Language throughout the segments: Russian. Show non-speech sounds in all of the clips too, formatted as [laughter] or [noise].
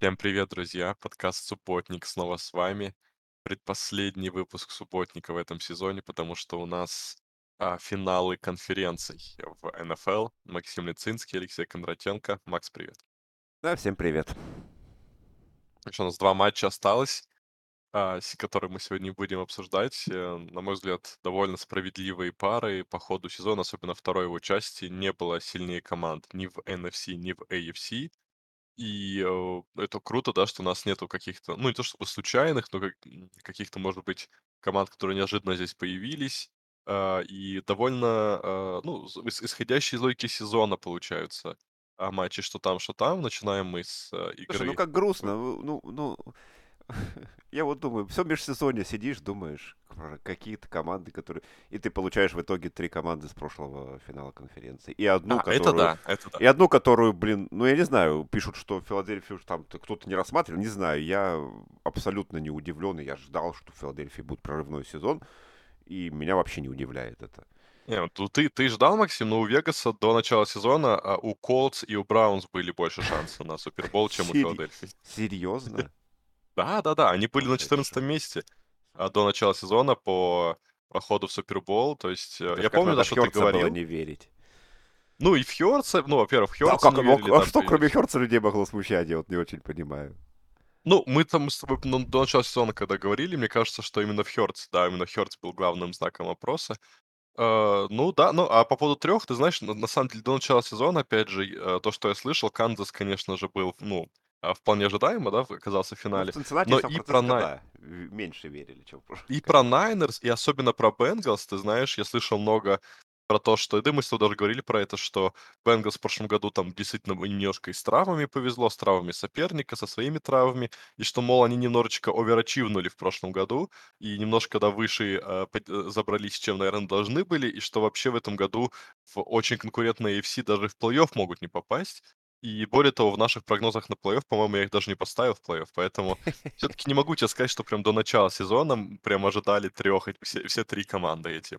Всем привет, друзья! Подкаст "Субботник" снова с вами. Предпоследний выпуск "Субботника" в этом сезоне, потому что у нас, а, финалы конференций в НФЛ. Максим Лицинский, Алексей Кондратенко. Макс, привет. Да, всем привет. Еще у нас 2 матча осталось, а, которые мы сегодня будем обсуждать. Э, на мой взгляд, довольно справедливые пары по ходу сезона, особенно второй его части. Не было сильнее команд ни в NFC, ни в AFC. И, э, это круто, да, что у нас нету каких-то, ну, не то чтобы случайных, но как м, каких-то, может быть, команд, которые неожиданно здесь появились. А, и довольно, а, ну, з ис исходящие из логики сезона получаются, а, матчи что там, что там. Начинаем мы с, э, Слушай, ну игры как грустно. В ну ну, [laughs] я вот думаю, всё межсезонье сидишь, думаешь про какие-то команды, которые и ты получаешь в итоге 3 команды с прошлого финала конференции. И одну, А, это которую да, это да. и одну, которую, блин, ну, я не знаю, пишут, что Филадельфию там кто-то не рассматривал. Не знаю, я абсолютно не удивлен, и я ждал, что в Филадельфии будет прорывной сезон, и меня вообще не удивляет это. Не, ну ты ты ждал, Максим, но у Вегаса до начала сезона, а, у Колтс и у Браунс были больше шансов на Супербол, чем у Филадельфии. серьезно? Да-да-да, они были на это чушь. 14 месте, а, до начала сезона по проходу в Супербол. То есть, э, я помню, в что ты говорил. не верить. Ну и в Хёртса, ну, во-первых, в Да, как не верили, а да, что кроме. Хёртса людей могло смущать, я вот не очень понимаю. Ну, мы там с тобой, ну, до начала сезона когда говорили, мне кажется, что именно в Хёртс, да, именно Хёртс был главным знаком вопроса. Э, ну да, ну, а по поводу 3, ты знаешь, на на самом деле до начала сезона, опять же, э, то, что я слышал, Канзас, конечно же, был, ну, а, вполне ожидаемо, да, оказался в Ну, в финале. Цинциннати Но и про Сан-Франциско, Най да, в меньше верили, чем в прошлом и про. Найнерс, и особенно про Бенгалс, ты знаешь, я слышал много про то, что, да и мы с тобой даже говорили про это, что Бенгалс в прошлом году там действительно немножко и с травмами повезло, с травмами соперника, со своими травмами, и что, мол, они немножечко оверачивнули в прошлом году и немножко, да, выше, а, э, забрались, чем, наверно, должны были, и что вообще в этом году в очень конкурентной AFC даже в плей-офф могут не попасть. И более того, в наших прогнозах на плей-офф, по-моему, я их даже не поставил в плей-офф, поэтому [laughs] всё-таки не могу тебе сказать, что прям до начала сезона, прям ожидали 3 эт все все 3 команды эти.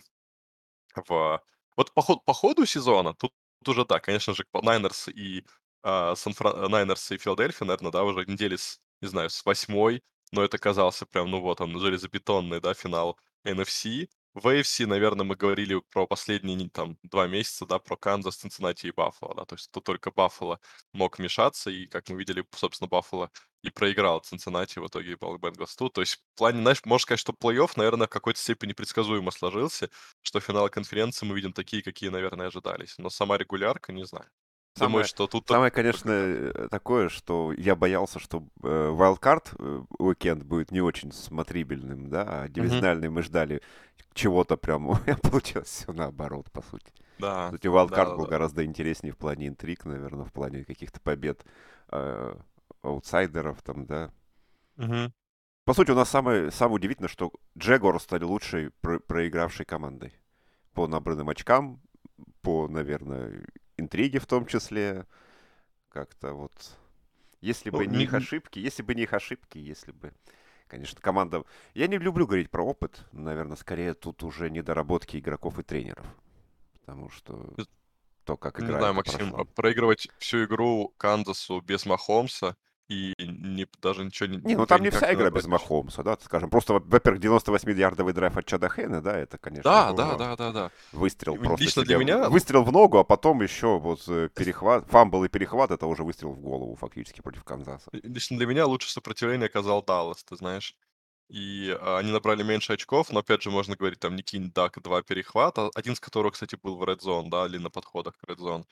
В вот по ход по ходу сезона тут уже да, конечно же, Найнерс и, а, Сан-Фран Найнерс и Филадельфия, наверно, да, уже недели с не знаю, с 8, но это казался прям, ну вот он, железобетонный, да, финал NFC. В AFC, наверно, мы говорили про последние там 2 месяца, да, про Канзас, Цинциннати и Баффало, да. То есть тут только Баффало мог вмешаться, и, как мы видели, собственно, Баффало и проиграл Цинциннати в итоге Бенгалс тут. То есть в плане, знаешь, можно сказать, что плей-офф, наверно, в какой-то степени предсказуемо сложился, что финалы конференции мы видим такие, какие, наверное, ожидались. Но сама регулярка, не знаю. Думаю, Самое что тут самое, конечно, э, такое, что я боялся, что, э, вайлдкарт, э, уикенд будет не очень смотрибельным, да, а дивизиональный мы ждали чего-то прям, а [laughs] получилось всё наоборот, по сути. Да, сути, вайлдкарт был да-да-да. гораздо интереснее в плане интриг, наверно, в плане каких-то побед, э, аутсайдеров там, да. Мгм. По сути, у нас самое самое удивительное, что Джегуарс стали лучшей про проигравшей командой по набранным очкам, по, наверно, интриге в том числе. Как-то вот, если Ну, бы не их ошибки если бы не их ошибки, если бы, конечно, команда Я не люблю говорить про опыт. Наверно, скорее тут уже недоработки игроков и тренеров. Потому что Эт то, как Не играют знаю, на Максим, а прошлом проигрывать всю игру Канзасу без Махомса и не даже ничего н Не, ну там не вся не игра без. Махомса, да, скажем. Просто, во во-первых, 98-ярдовый драйв от Чада Хэйна, да, это, конечно, Да, ого. да-да-да-да. Выстрел И просто лично для себе в меня, выстрел в ногу, а потом еще вот, э, перехват, фамбл и перехват- это уже выстрел в голову фактически против Канзаса. Ли лично для меня лучшее сопротивление оказал Даллас, ты знаешь. И, а, они набрали меньше очков, но опять же можно говорить, там, не кинь дак, 2 перехвата, 1 из которых, кстати, был в Red Zone, да, или на подходах к Red Zone.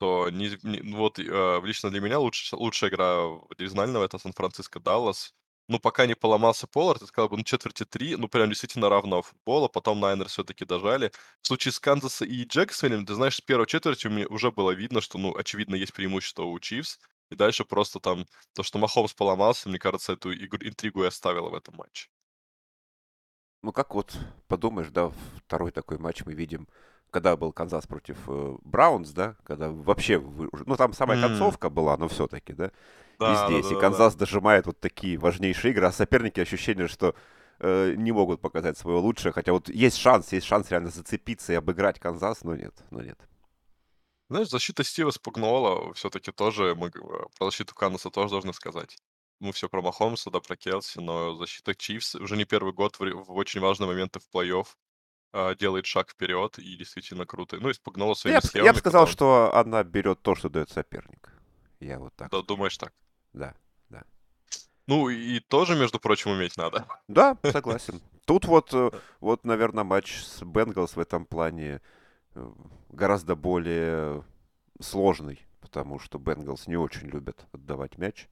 То не не вот, э, лично для меня лучш лучшая игра дивизионального- это Сан-Франциско-Даллас. Ну, пока не поломался Поллард, я сказал бы, ну, четверти 3, ну, прям действительно равного футбола. Потом Найнерс всё-таки дожали. В случае с Канзаса и Джексонвиллем, ты знаешь, с первой четверти мне уже было видно, что, ну, очевидно, есть преимущество у Чифс. И дальше просто там то, что Махомс поломался, мне кажется, эту игр интригу и оставило в этом матче. Ну, как вот подумаешь, да, второй такой матч мы видим, когда был Канзас против, э, Браунс, да, когда вообще вы ну, там самая концовка была, но всё-таки, да. И Да, здесь, и да-да-да-да. Канзас дожимает вот такие важнейшие игры, а соперники, ощущение, что, э, не могут показать своё лучшее. Хотя вот есть шанс, есть шанс реально зацепиться и обыграть Канзас, но нет, но нет. Знаешь, защита Стива Спагнуоло всё-таки тоже, мы э, про защиту Канзаса тоже должны сказать. мы все про Махомса, да, про Келси, но защита Чифс уже не первый год в, в очень важные моменты в плей-офф делает шаг вперед и действительно круто. Ну, и спугнула своими Я, б- я схемами. бы сказал, он- что она берет то, что дает соперник. Я вот так. Да, думаешь так? Да. Ну, и тоже, между прочим, уметь надо. Да, согласен. [laughs] Тут вот, э, вот, наверное, матч с Бенгалс в этом плане э, гораздо более сложный, потому что Бенгалс не очень любят отдавать мяч,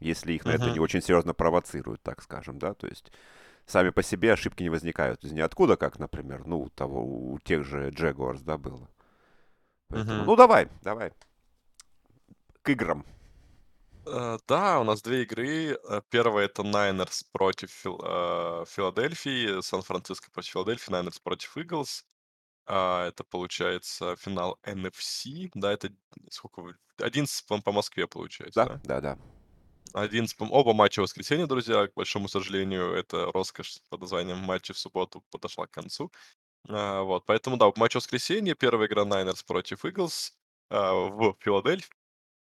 если их на это Мгм. не очень серьезно провоцируют, так скажем, да, то есть сами по себе ошибки не возникают из ниоткуда, как, например, ну, у того, у тех же Джегуарс, да, было. Поэтому, Мгм. ну, давай, давай. К играм. Э, Да, у нас две игры. Э, Первая это Найнерс против Фил- э, Филадельфии, Сан-Франциско против Филадельфии, Найнерс против Иглс. А, Это получается финал NFC. Да, это сколько? вы- 11 по, по Москве получается, Да, да? да, да. 11, по- оба матча в воскресенье, друзья. К большому сожалению, это роскошь под названием матчи в субботу подошла к концу. А, Вот, поэтому, да, матч воскресенье. Первая игра Найнерс против Иглс а, в Филадельфии.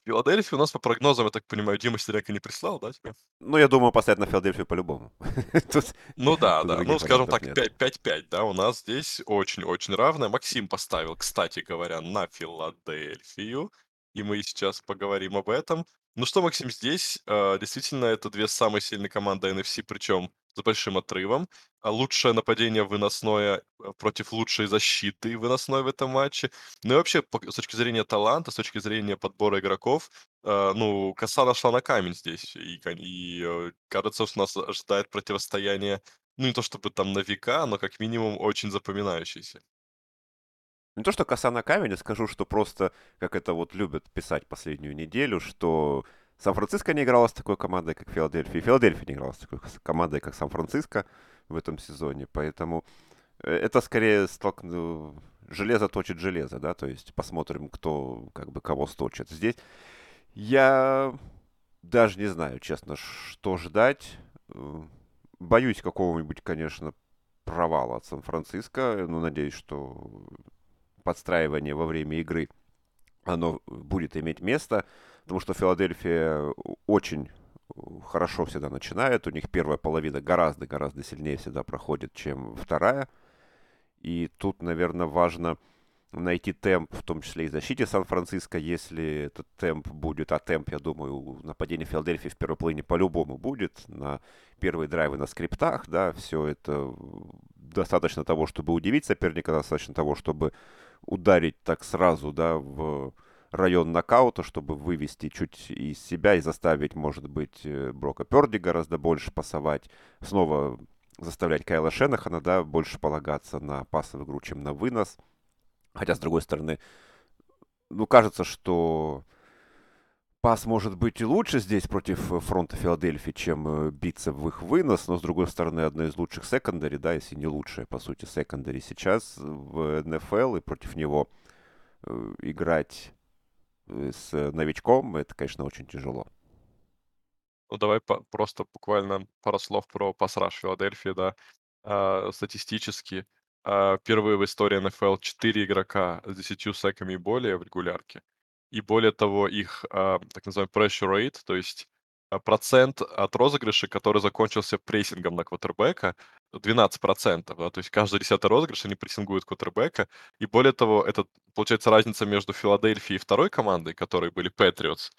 Филадельфия у нас по прогнозам, я так понимаю, Дима Стеряка не прислал, да, тебе? Ну, я думаю, поставить на Филадельфию по-любому. [laughs] Ну да, да. Ну, скажем так, вариантов нет. 5-5-5, да, у нас здесь очень-очень равное. Максим поставил, кстати говоря, на Филадельфию, и мы сейчас поговорим об этом. Ну что, Максим, здесь э, действительно это две самые сильные команды NFC, причем с большим отрывом. А лучшее нападение выносное э, против лучшей защиты выносной в этом матче. Ну и вообще, с точки зрения таланта, с точки зрения подбора игроков, э, ну, коса нашла на камень здесь. И, кон- и, э, кажется, что нас ожидает противостояние, ну, не то чтобы там на века, но как минимум очень запоминающееся. Не то, что коса на камень, я скажу, что просто, как это вот любят писать последнюю неделю, что Сан-Франциско не играла с такой командой, как Филадельфия, и Филадельфия не играла с такой командой, как Сан-Франциско в этом сезоне. Поэтому э, это скорее столкну... железо точит железо, да, то есть посмотрим, кто как бы кого сточит. Здесь я даже не знаю, честно, что ждать. Боюсь какого-нибудь, конечно, провала от Сан-Франциско, но надеюсь, что подстраивание во время игры, оно будет иметь место, потому что Филадельфия очень хорошо всегда начинает, у них первая половина гораздо-гораздо сильнее всегда проходит, чем вторая, и тут, наверное, важно найти темп, в том числе и защите Сан-Франциско, если этот темп будет, а темп, я думаю, у нападения Филадельфии в первой половине по-любому будет, на первые драйвы на скриптах, да, все это достаточно того, чтобы удивить соперника, достаточно того, чтобы ударить так сразу, да, в район нокаута, чтобы вывести чуть из себя и заставить, может быть, э, Брока Перди гораздо больше пасовать, снова заставлять Кайла Шенахана, да, больше полагаться на пасовую игру, чем на вынос. Хотя, с другой стороны, ну, кажется, что пас может быть и лучше здесь против э, фронта Филадельфии, чем э, биться в их вынос, но, с другой стороны, одно из лучших секондари, да, если не лучшее, по сути, секондари сейчас в НФЛ, и против него э, играть с новичком, это, конечно, очень тяжело. Ну, давай по- просто буквально пару слов про пасраж Филадельфии, да. А, статистически, а, впервые в истории НФЛ 4 игрока с 10 секами и более в регулярке. И более того, их а, так называемый pressure rate, то есть а, процент от розыгрыша, который закончился прессингом на квотербека, 12%. Да, то есть каждый десятый розыгрыш они прессингуют квотербека. И более того, это, получается, разница между Филадельфией и второй командой, которые были Патриотс,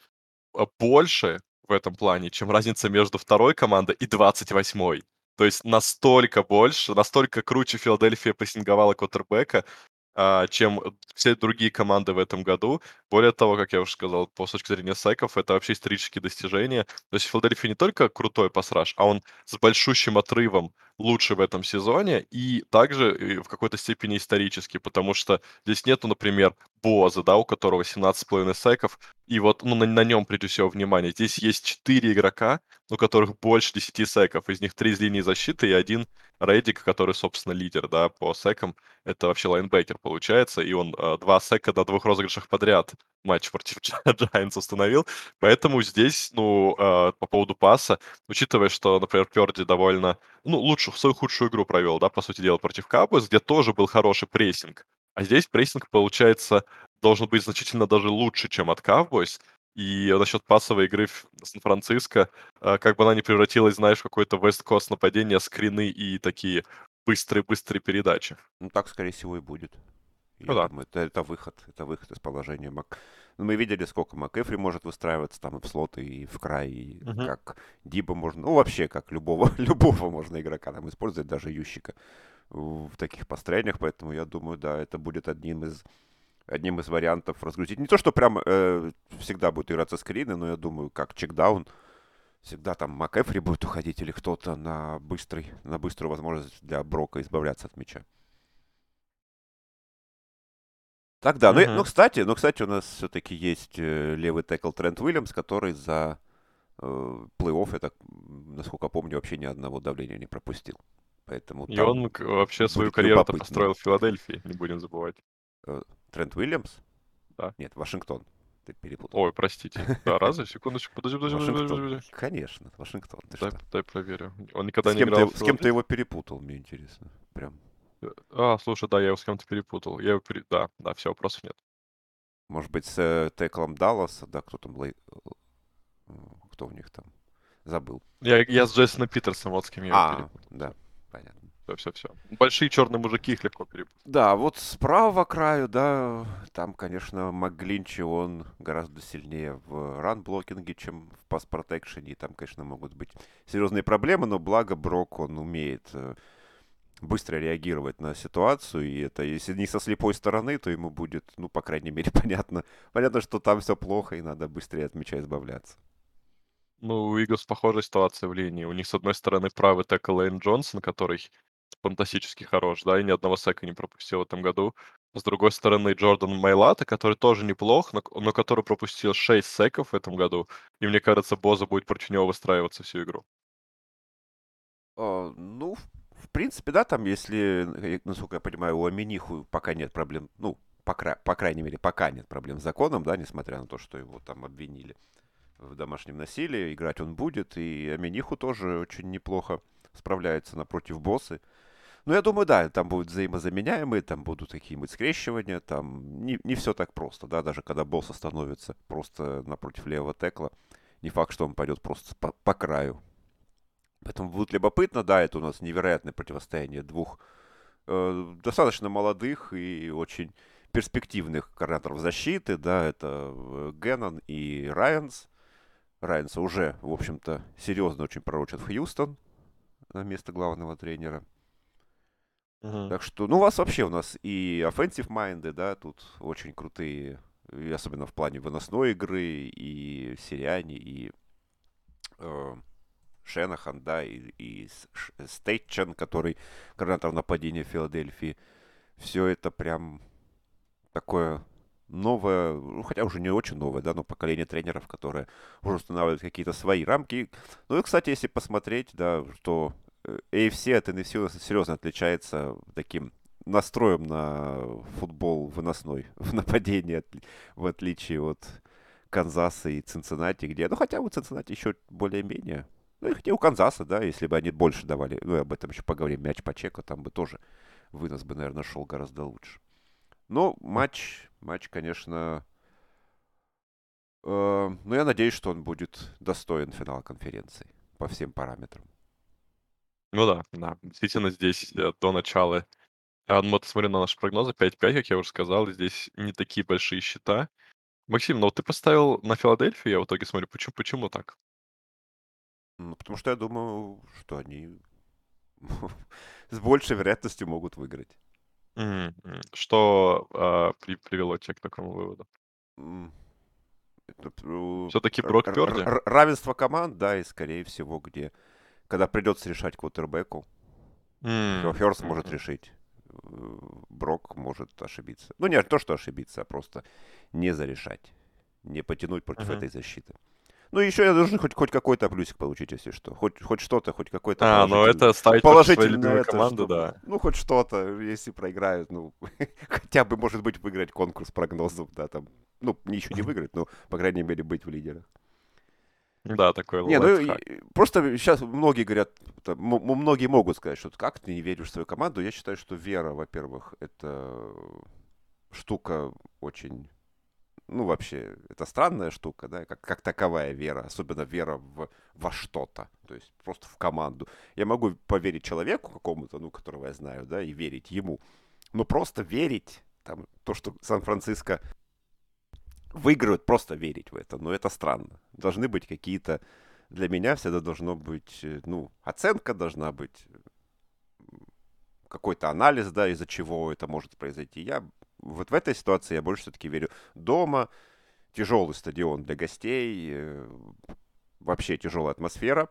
а, больше в этом плане, чем разница между второй командой и 28-й. То есть настолько больше, настолько круче Филадельфия прессинговала квотербека, чем все другие команды в этом году. Более того, как я уже сказал, по с точки зрения секов, это вообще исторические достижения. То есть Филадельфия не только крутой пасраж, а он с большущим отрывом лучше в этом сезоне и также и в какой-то степени исторический, потому что здесь нету, например, Боза, да, у которого 17,5 секов, и вот ну, на, на нем прежде всего внимание. Здесь есть 4 игрока, у которых больше 10 секов, из них 3 из линии защиты и один Реддик, который, собственно, лидер, да, по секам. Это вообще лайнбекер получается, и он э, два сека на двух розыгрышах подряд матч против [laughs] Giants установил. Поэтому здесь, ну, э, по поводу паса, учитывая, что, например, Перди довольно, ну, лучшую, свою худшую игру провел, да, по сути дела, против Cowboys, где тоже был хороший прессинг. А здесь прессинг, получается, должен быть значительно даже лучше, чем от Cowboys. И насчет пасовой игры Сан-Франциско, а, как бы она не превратилась, знаешь, в какое-то Coast нападение, скрины и такие быстрые-быстрые передачи. Ну, так, скорее всего, и будет. Ну да. думаю, это, это выход, это выход из положения. Мак... Ну, мы видели, сколько МакЭфри может выстраиваться там и в слоты, и в край, и Мгм. как Диба можно, ну, вообще, как любого, [laughs] любого можно игрока там использовать, даже Ющика в таких построениях, поэтому я думаю, да, это будет одним из одним из вариантов разгрузить. Не то, что прям э, всегда будет играться скрины, но я думаю, как чекдаун, всегда там МакЭфри будет уходить или кто-то на быстрый, на быструю возможность для Брока избавляться от мяча. Так, да. Ну, ну, кстати, ну, кстати, у нас все-таки есть э, левый текл Трент Уильямс, который за э, плей-офф, я так, насколько помню, вообще ни одного давления не пропустил. Поэтому И он вообще свою любопытно. построил в Филадельфии, не будем забывать. Трент Уильямс? Да. Нет, Вашингтон. Ты перепутал. Ой, простите. Да, разве? Секундочку, подожди, подожди, подожди, подожди, Вашингтон. подожди. Конечно, Вашингтон. Ты Дай, что? дай проверю. Он никогда С не играл ты, с кем ты его перепутал, мне интересно. Прям. А, слушай, да, я его с кем-то перепутал. Я его пере... Да, да, все, вопросов нет. Может быть, с э, теклом Далласа, да, кто там, Лей- э, кто у них там, забыл. Я, я с Джейсоном Питерсом, вот с кем я его А, перепутал. да, понятно. Все, все, все. Большие черные мужики, их легко перепутать. Да, вот справа краю, да, там, конечно, МакГлинчи, он гораздо сильнее в ран-блокинге, чем в пас-протекшене, и там, конечно, могут быть серьезные проблемы, но благо Брок, он умеет э, быстро реагировать на ситуацию, и это, если не со слепой стороны, то ему будет, ну, по крайней мере, [laughs] понятно, понятно, что там все плохо, и надо быстрее от мяча избавляться. Ну, у Иглс похожая ситуация в линии. У них, с одной стороны, правый текл Лейн Джонсон, который фантастически хорош, да, и ни одного сека не пропустил в этом году. С другой стороны, Джордан Майлата, который тоже неплох, но, но который пропустил 6 секов в этом году. И мне кажется, Боза будет против него выстраиваться всю игру. А, ну, в, в принципе, да, там, если, э, насколько я понимаю, у Аминиху пока нет проблем, ну, по, кра- по крайней мере, пока нет проблем с законом, да, несмотря на то, что его там обвинили в домашнем насилии, играть он будет, и Аминиху тоже очень неплохо справляется напротив боссы. Ну, я думаю, да, там будут взаимозаменяемые, там будут какие-нибудь скрещивания, там не, не все так просто, да, даже когда босс становится просто напротив левого текла, не факт, что он пойдет просто по, по краю. Поэтому будет любопытно, да, это у нас невероятное противостояние двух э, достаточно молодых и очень перспективных координаторов защиты, да, это э, Геннон и Райанс. Райанса уже, в общем-то, серьезно очень пророчат в Хьюстон на место главного тренера. Так что, ну, у вас вообще, у нас и offensive майнды, да, тут очень крутые, особенно в плане выносной игры, и Сириани, и э, Шенахан, да, и, и Стейтчен, который координатор нападения Филадельфии. Все это прям такое новое, ну, хотя уже не очень новое, да, но поколение тренеров, которое уже устанавливает какие-то свои рамки. Ну и, кстати, если посмотреть, да, что AFC от NFC серьезно отличается таким настроем на футбол выносной, [laughs] в нападении, в отличие от Канзаса и Цинциннати, где, ну, хотя у Цинциннати еще более-менее, ну, и хотя у Канзаса, да, если бы они больше давали, ну, об этом еще поговорим, мяч по чеку, там бы тоже вынос бы, наверное, шел гораздо лучше. Но матч, матч, конечно, э, ну, я надеюсь, что он будет достоин финала конференции по всем параметрам. Ну да, да. Действительно, здесь э, до начала... А, ну, вот смотрю на наши прогнозы, 5-5, как я уже сказал, и здесь не такие большие счета. Максим, ну вот ты поставил на Филадельфию, я в итоге смотрю, почему, почему так? Ну, потому что я думаю, что они [laughs] с большей вероятностью могут выиграть. М. Что а, при- привело тебя к такому выводу? М, это, э, Все-таки Брок р- Пёрди? р- Равенство команд, да, и скорее всего, где, когда придется решать квотербеку, М, Ферст может мгм. решить. э, Брок может ошибиться. Ну, не то, что ошибиться, а просто не зарешать. Не потянуть против этой защиты. Ну, еще я должен хоть, хоть какой-то плюсик получить, если что. Хоть, хоть что-то, хоть какой-то А, ну это ставить положительно это, команды, чтобы- да. Ну, хоть что-то, если проиграют, ну, [laughs] хотя бы, может быть, выиграть конкурс прогнозов, да, там, ну, ничего не выиграть, но, по крайней мере, быть в лидерах. Да, такой Не, ну, просто сейчас многие говорят, там, многие могут сказать, что как ты не веришь в свою команду. Я считаю, что вера, во-первых, это штука очень Ну, вообще, это странная штука, да, как, как таковая вера, особенно вера в, во что-то, то есть просто в команду. Я могу поверить человеку какому-то, ну, которого я знаю, да, и верить ему, но просто верить, там, то, что Сан-Франциско выигрывают, просто верить в это, но это странно. Должны быть какие-то, для меня всегда должно быть, э, ну, оценка должна быть, какой-то анализ, да, из-за чего это может произойти. Я вот в этой ситуации я больше все-таки верю дома. Тяжелый стадион для гостей, э, вообще тяжелая атмосфера.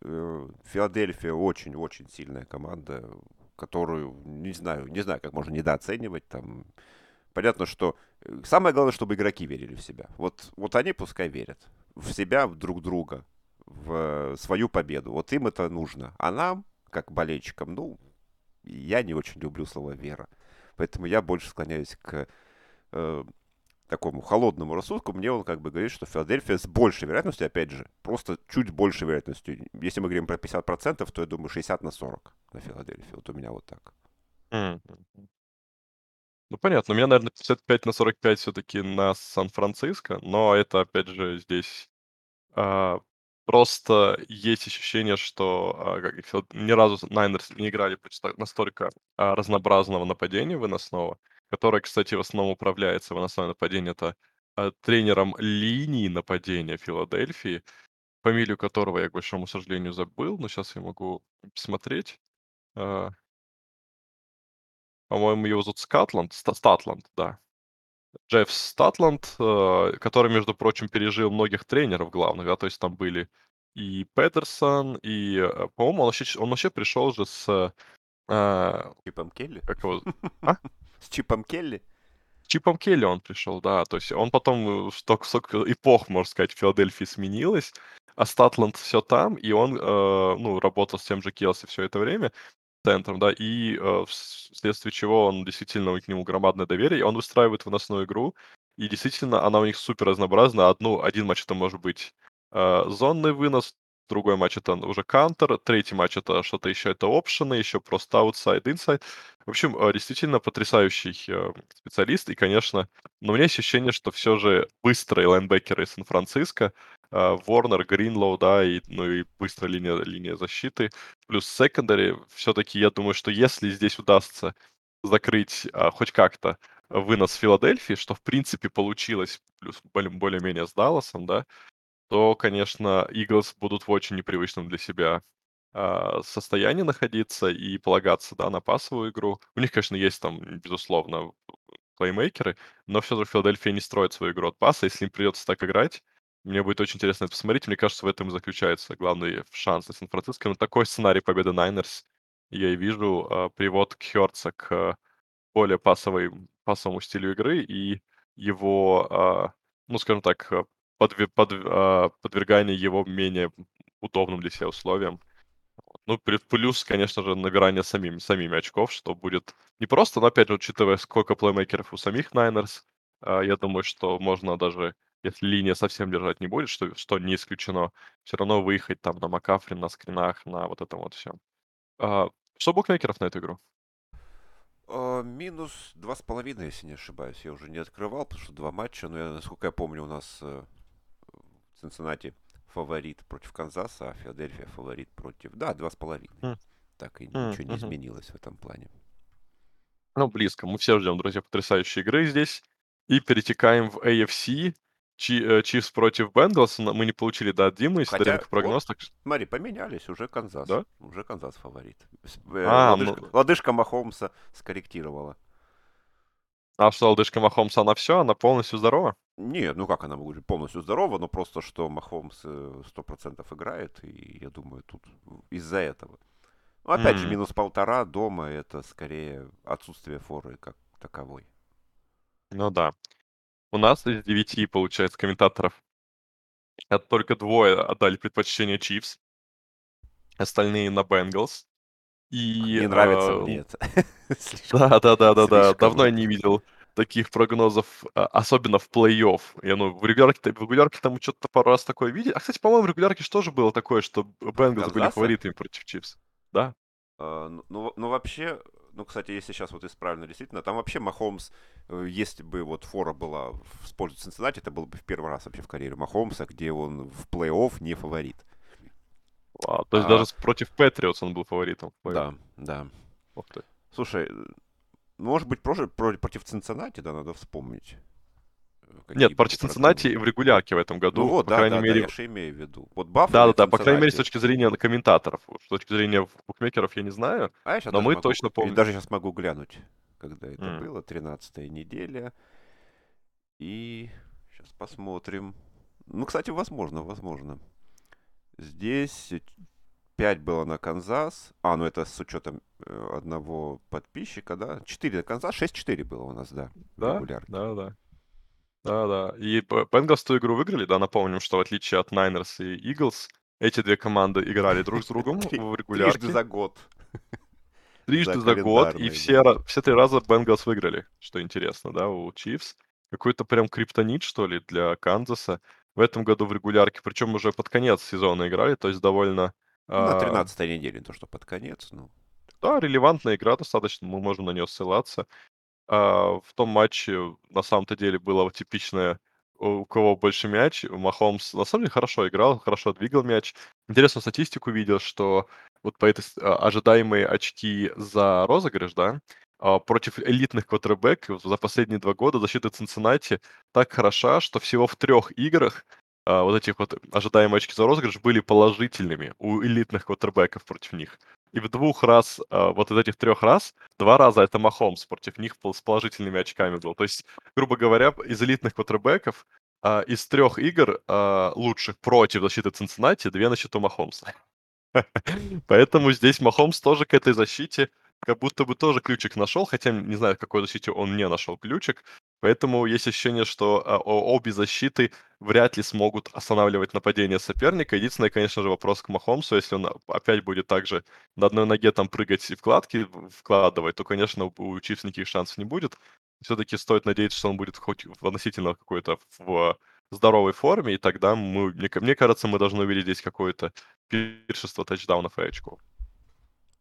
Э, Филадельфия очень-очень сильная команда, которую, не знаю, не знаю, как можно недооценивать. Там, понятно, что э, самое главное, чтобы игроки верили в себя. Вот, вот они пускай верят в себя, в друг друга, в свою победу. Вот им это нужно. А нам, как болельщикам, ну, я не очень люблю слово «вера». Поэтому я больше склоняюсь к э, такому холодному рассудку. Мне он как бы говорит, что Филадельфия с большей вероятностью, опять же, просто чуть большей вероятностью. Если мы говорим про 50%, то я думаю 60 на 40 на Филадельфию. Вот у меня вот так. Ну, понятно. У меня, наверное, 55 на 45 все-таки на Сан-Франциско, но это, опять же, здесь а, Просто есть ощущение, что а, как, ни разу Найнерс не играли против настолько а, разнообразного нападения выносного, которое, кстати, в основном управляется выносное нападение, это а, тренером линии нападения Филадельфии, фамилию которого я, к большому сожалению, забыл, но сейчас я могу посмотреть. По-моему, его зовут Скатланд, Статланд, да. Джефф Статланд, э, который, между прочим, пережил многих тренеров главных, да, то есть там были и Петерсон, и, э, по-моему, он вообще, он вообще пришел же с... Э, Чипом Келли? Как его? [laughs] А? С Чипом Келли? Чипом Келли он пришел, да. То есть он потом, столько, столько эпох, можно сказать, в Филадельфии сменилось, а Статланд все там, и он, э, ну, работал с тем же Келси все это время центром, да, и э, вследствие чего он действительно к нему громадное доверие, и он выстраивает выносную игру, и действительно она у них супер разнообразна. Одну, один матч это может быть э, зонный вынос, другой матч это уже кантер, третий матч это что-то еще, это опшены, еще просто outside, inside. В общем, э, действительно потрясающий э, специалист, и, конечно, но у меня ощущение, что все же быстрые лайнбекеры из Сан-Франциско, Ворнер, Гринлоу, да, и, ну и быстрая линия, линия защиты, плюс секондари, все-таки я думаю, что если здесь удастся закрыть а, хоть как-то вынос Филадельфии, что в принципе получилось, плюс более-менее с Далласом, да, то, конечно, Иглс будут в очень непривычном для себя а, состоянии находиться и полагаться, да, на пасовую игру. У них, конечно, есть там, безусловно, плеймейкеры, но все же Филадельфия не строит свою игру от паса. Если им придется так играть, мне будет очень интересно это посмотреть. Мне кажется, в этом и заключается главный шанс на Сан-Франциско. Но такой сценарий победы Найнерс я и вижу. Э, привод Хёрца к более пасовой, пасовому стилю игры и его, э, ну, скажем так, подве, под, э, подвергание его менее удобным для себя условиям. Ну, плюс, конечно же, набирание самим, самими очков, что будет не просто, но, опять же, учитывая, сколько плеймейкеров у самих Найнерс, я думаю, что можно даже если линия совсем держать не будет, что, что не исключено, все равно выехать там на Макафре, на скринах, на вот этом вот все. А, что букмекеров на эту игру? А, минус два с половиной, если не ошибаюсь. Я уже не открывал, потому что два матча. Но я, насколько я помню, у нас э, в Цинциннати фаворит против Канзаса, а Филадельфия фаворит против... Да, два с половиной. Mm. Так и mm, ничего не mm-hmm. изменилось в этом плане. Ну, близко. Мы все ждем, друзья, потрясающие игры здесь. И перетекаем в AFC. Чифс э, против Бенглс мы не получили, да, от Димы, если Хотя, прогноз. Вот, так... Смотри, поменялись, уже Канзас. Да? Уже Канзас фаворит. Э, а, лодыжка, ну... лодыжка Махомса скорректировала. А что, лодыжка Махомса, она все, она полностью здорова? Нет, ну как она может полностью здорова, но просто что Махомс 100% э, играет, и я думаю, тут из-за этого. Ну, опять mm. же, минус полтора дома, это скорее отсутствие форы как таковой. Ну да. У нас из девяти, получается, комментаторов это только двое отдали предпочтение Chiefs, остальные на Bengals. И, не нравится э, мне это. [laughs] Да, да, да, да, да. Давно я не видел таких прогнозов, а, особенно в плей-офф. Я, ну, в регулярке, в регулярке там что-то пару раз такое видел. А, кстати, по-моему, в регулярке же тоже было такое, что Бенгалс были фаворитами против Чипс. Да. Uh, ну, ну, вообще, Ну, кстати, если сейчас вот исправлено, действительно, там вообще Махомс, э, если бы вот фора была в пользу Цинциннати, это был бы в первый раз вообще в карьере Махомса, где он в плей-офф не фаворит. А, то есть А. даже против Патриотс он был фаворитом. Да, да. Слушай, э, может быть, против Цинциннати, да, надо вспомнить. Нет, против Цинциннати в регулярке в этом году, Ну вот, по да, крайней да, да, мере, я же имею в виду. Вот Баффало да, да, да, по крайней мере, с точки зрения комментаторов, с точки зрения букмекеров я не знаю, А я но мы могу- точно помним. даже сейчас могу глянуть, когда это М. было, 13 неделя. И сейчас посмотрим. Ну, кстати, возможно, возможно. Здесь 5 было на Канзас. А, ну это с учетом э, одного подписчика, да? 4 на Канзас, 6-4 было у нас, да. Да, да, да. Да, да. И П- Бенгалс ту игру выиграли, да, напомним, что в отличие от Найнерс и Иглс, эти две команды играли друг с другом Три- в Трижды регулярке. за год. [laughs] трижды за за год, и календарный, все, ра- все три раза Бенгалс выиграли, что интересно, да, у Чивс. Какой-то прям криптонит, что ли, для Канзаса. В этом году в регулярке, причем уже под конец сезона играли, то есть довольно... Ну, На а, 13 неделе, то, что под конец, ну. Да, релевантная игра достаточно, мы можем на нее ссылаться. А, в том матче на самом-то деле было типичное, у кого больше мяч. Махомс на самом деле хорошо играл, хорошо двигал мяч. Интересную статистику видел, что вот по этой а, ожидаемые очки за розыгрыш, да, а, против элитных квотербеков за последние два года защита Цинциннати так хороша, что всего в трех играх вот этих вот ожидаемые очки за розыгрыш были положительными у элитных квотербеков против них. И в двух раз, а, вот из этих трех раз, два раза это Махомс против них с положительными очками был. То есть, грубо говоря, из элитных квотербеков а, из трех игр а, лучших против защиты Цинциннати две на счету Махомса. [laughs] Поэтому здесь Махомс тоже к этой защите как будто бы тоже ключик нашел, хотя не знаю, к какой защите он не нашел ключик. Поэтому есть ощущение, что а, обе защиты вряд ли смогут останавливать нападение соперника. Единственный, конечно же, вопрос к Махомсу, если он опять будет также на одной ноге там прыгать и вкладки вкладывать, то, конечно, у Чивс никаких шансов не будет. Все-таки стоит надеяться, что он будет хоть относительно какой-то в здоровой форме, и тогда мы, мне, мне кажется, мы должны увидеть здесь какое-то пиршество тачдаунов и очков.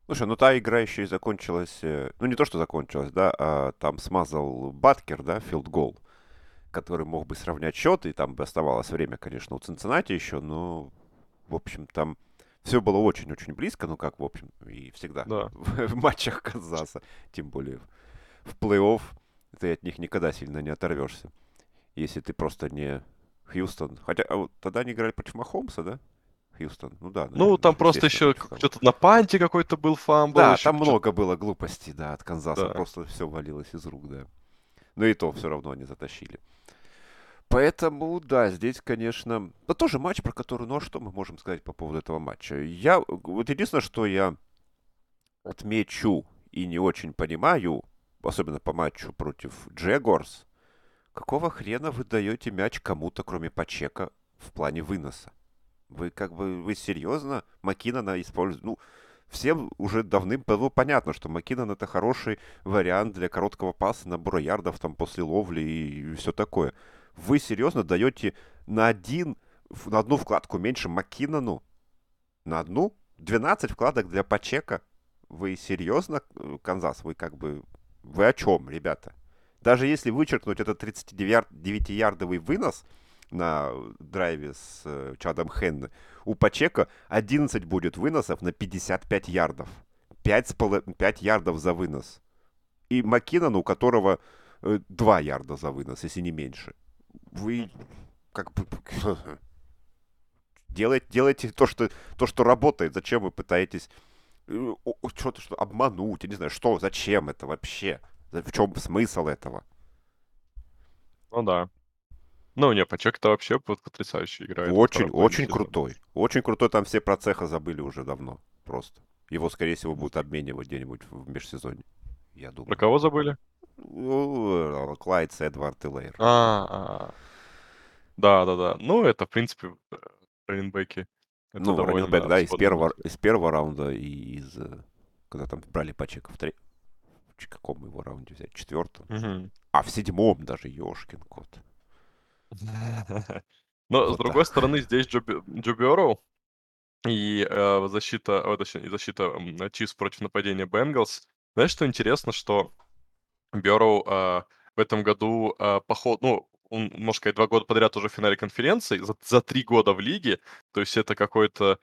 Слушай, ну та игра еще и закончилась, э, ну не то, что закончилась, да, а там смазал Баткер, да, филдгол, который мог бы сравнять счет, и там бы оставалось время, конечно, у Цинциннати еще, но, в общем, там все было очень-очень близко, ну как, в общем, и всегда Да. в, [laughs] в матчах Канзаса, тем более в, плей-офф, ты от них никогда сильно не оторвешься, если ты просто не Хьюстон. Хотя, а вот тогда они играли против Махомса, да? Хьюстон, ну да. Ну, наверное, там просто еще что-то на панте какой-то был fumble. Да, там много было глупостей, да, от Канзаса. Да. Просто все валилось из рук, да. Но и то все равно они затащили. Поэтому, да, здесь, конечно... Да тоже матч, про который... Ну, а что мы можем сказать по поводу этого матча? Я... Вот единственное, что я отмечу и не очень понимаю, особенно по матчу против Джегорс, какого хрена вы даете мяч кому-то, кроме Пачека, в плане выноса? Вы как бы, вы серьезно Макинона используете? Ну, всем уже давным-давно понятно, что Макинон это хороший вариант для короткого паса, набора ярдов там после ловли и все такое. Вы серьезно даете на один, на одну вкладку меньше Маккинону? На одну? 12 вкладок для Пачека? Вы серьезно, э, Канзас? Вы как бы... Вы о чем, ребята? Даже если вычеркнуть этот 39-ярдовый вынос на драйве с э, Чадом Хенне, у Пачека 11 будет выносов на 55 ярдов. 5, 5 ярдов за вынос. И Маккинон, у которого э, 2 ярда за вынос, если не меньше. Вы как бы... Делайте, делайте то, что, то, что работает. Зачем вы пытаетесь э, что-то что обмануть? Я не знаю, что, зачем это вообще? В чем смысл этого? Ну да. Ну, не, Пачек-то вообще вот потрясающе играет. Очень, очень крутой. Очень крутой. Там все про цеха забыли уже давно. Просто. Его, скорее всего, будут обменивать где-нибудь в межсезонье. Я думаю. Про кого забыли? Ну, Клайдс, Эдвард и Лейер. А, а. Да, да, да. Ну, это, в принципе, раненбеки. Это ну, раненбэк, да, из первого, из первого раунда и из... э, Когда там брали Пачека в третьем. В каком его раунде взять? Четвертом? А в седьмом даже, ёшкин кот. [laughs] Но, Вот с другой так. стороны, здесь Джо Бю- Джо Бёрроу и э, защита, о, точнее, не защита Чивс против нападения Бенгалс Знаешь, что интересно, что Бёрроу а, в этом году а, поход, ну, он, можно сказать, два года подряд уже в финале конференции, за, за три года в лиге, то есть это какой-то,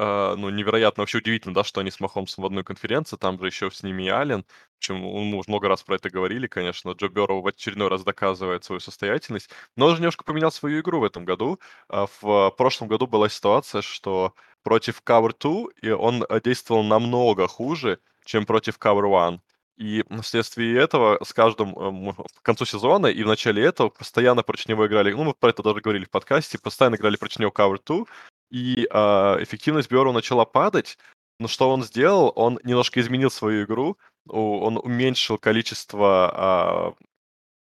а, ну, невероятно, вообще удивительно, да, что они с Махомсом в одной конференции, там же еще с ними и Аллен, причем мы уже много раз про это говорили, конечно, Джо Бёрроу в очередной раз доказывает свою состоятельность, но он же немножко поменял свою игру в этом году. А, в прошлом году была ситуация, что против Cover 2 и он действовал намного хуже, чем против Cover 1. И вследствие этого с каждым э, к концу сезона и в начале этого постоянно против него играли, ну, мы про это даже говорили в подкасте, постоянно играли против него Cover 2, и э, эффективность Бьору начала падать, но что он сделал? Он немножко изменил свою игру, он уменьшил количество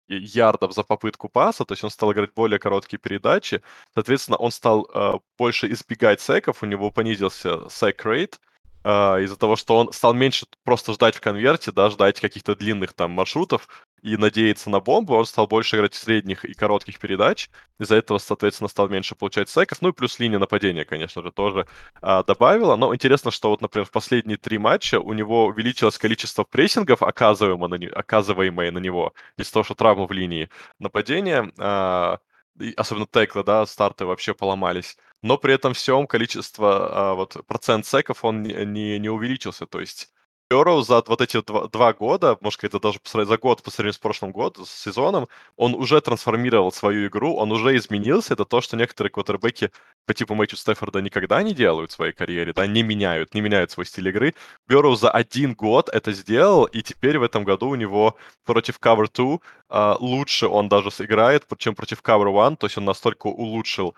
э, ярдов за попытку паса, то есть он стал играть более короткие передачи, соответственно, он стал э, больше избегать секов, у него понизился сек рейт, а, из-за того, что он стал меньше просто ждать в конверте, да, ждать каких-то длинных там маршрутов и надеяться на бомбу, он стал больше играть средних и коротких передач, из-за этого, соответственно, стал меньше получать секов, ну и плюс линия нападения, конечно же, тоже а, добавила, но интересно, что вот, например, в последние три матча у него увеличилось количество прессингов, оказываемое на, не... оказываемое на него, из-за того, что травма в линии нападения, а, особенно теклы, да, старты вообще поломались но при этом всем количество, а, вот процент секов, он не, не увеличился. То есть Burrow за вот эти два, два года, может, это даже за год по сравнению с прошлым годом, с сезоном, он уже трансформировал свою игру, он уже изменился. Это то, что некоторые квотербеки по типу Мэтью Стефорда никогда не делают в своей карьере, да, не меняют, не меняют свой стиль игры. Берроу за один год это сделал, и теперь в этом году у него против Cover 2 а, лучше он даже сыграет, чем против Cover 1, то есть он настолько улучшил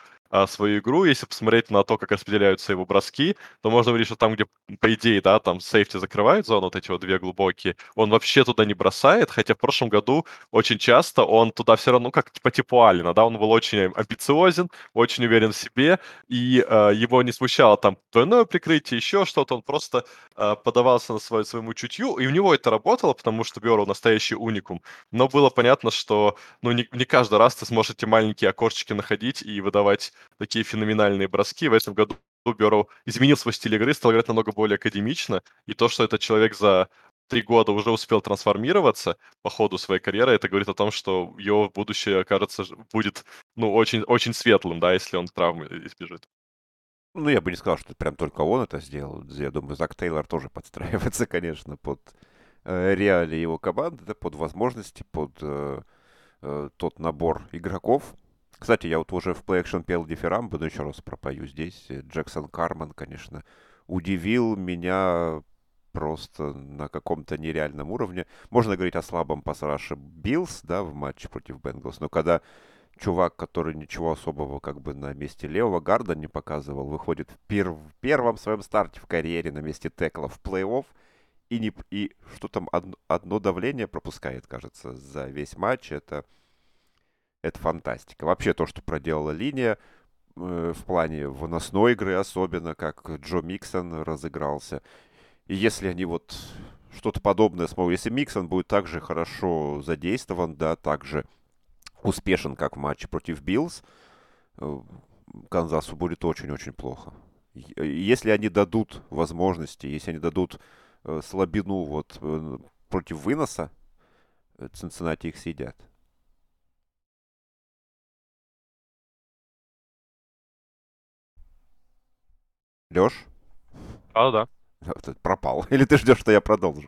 свою игру. Если посмотреть на то, как распределяются его броски, то можно говорить, что там, где, по идее, да, там сейфти закрывают зону, вот эти вот две глубокие, он вообще туда не бросает, хотя в прошлом году очень часто он туда все равно, ну, как по типу Алина, да, он был очень амбициозен, очень уверен в себе, и э, его не смущало там двойное прикрытие, еще что-то, он просто э, подавался на свое, своему чутью, и у него это работало, потому что Бёру настоящий уникум, но было понятно, что, ну, не, не каждый раз ты сможешь эти маленькие окошечки находить и выдавать такие феноменальные броски. В этом году Бюро изменил свой стиль игры, стал играть намного более академично. И то, что этот человек за три года уже успел трансформироваться по ходу своей карьеры, это говорит о том, что его будущее, кажется, будет ну, очень, очень светлым, да, если он травмы избежит. Ну, я бы не сказал, что прям только он это сделал. Я думаю, Зак Тейлор тоже подстраивается, [laughs] конечно, под э, реалии его команды, да, под возможности, под э, э, тот набор игроков, кстати, я вот уже в Play Action пел дифирамбы, но еще раз пропою здесь. Джексон Карман, конечно, удивил меня просто на каком-то нереальном уровне. Можно говорить о слабом пасраше Биллс, да, в матче против Бенглс, но когда чувак, который ничего особого как бы на месте левого гарда не показывал, выходит в, пер первом своем старте в карьере на месте текла в плей-офф, и, не, и что там, одно давление пропускает, кажется, за весь матч, это это фантастика. Вообще то, что проделала линия э, в плане выносной игры, особенно как Джо Миксон разыгрался. И если они вот что-то подобное смогут, если Миксон будет также хорошо задействован, да, также успешен, как в матче против Биллс, э, Канзасу будет очень-очень плохо. Если они дадут возможности, если они дадут э, слабину вот э, против выноса, Цинциннати их съедят. Лёш? А, да. Ты пропал. [laughs] Или ты ждешь, что я продолжу?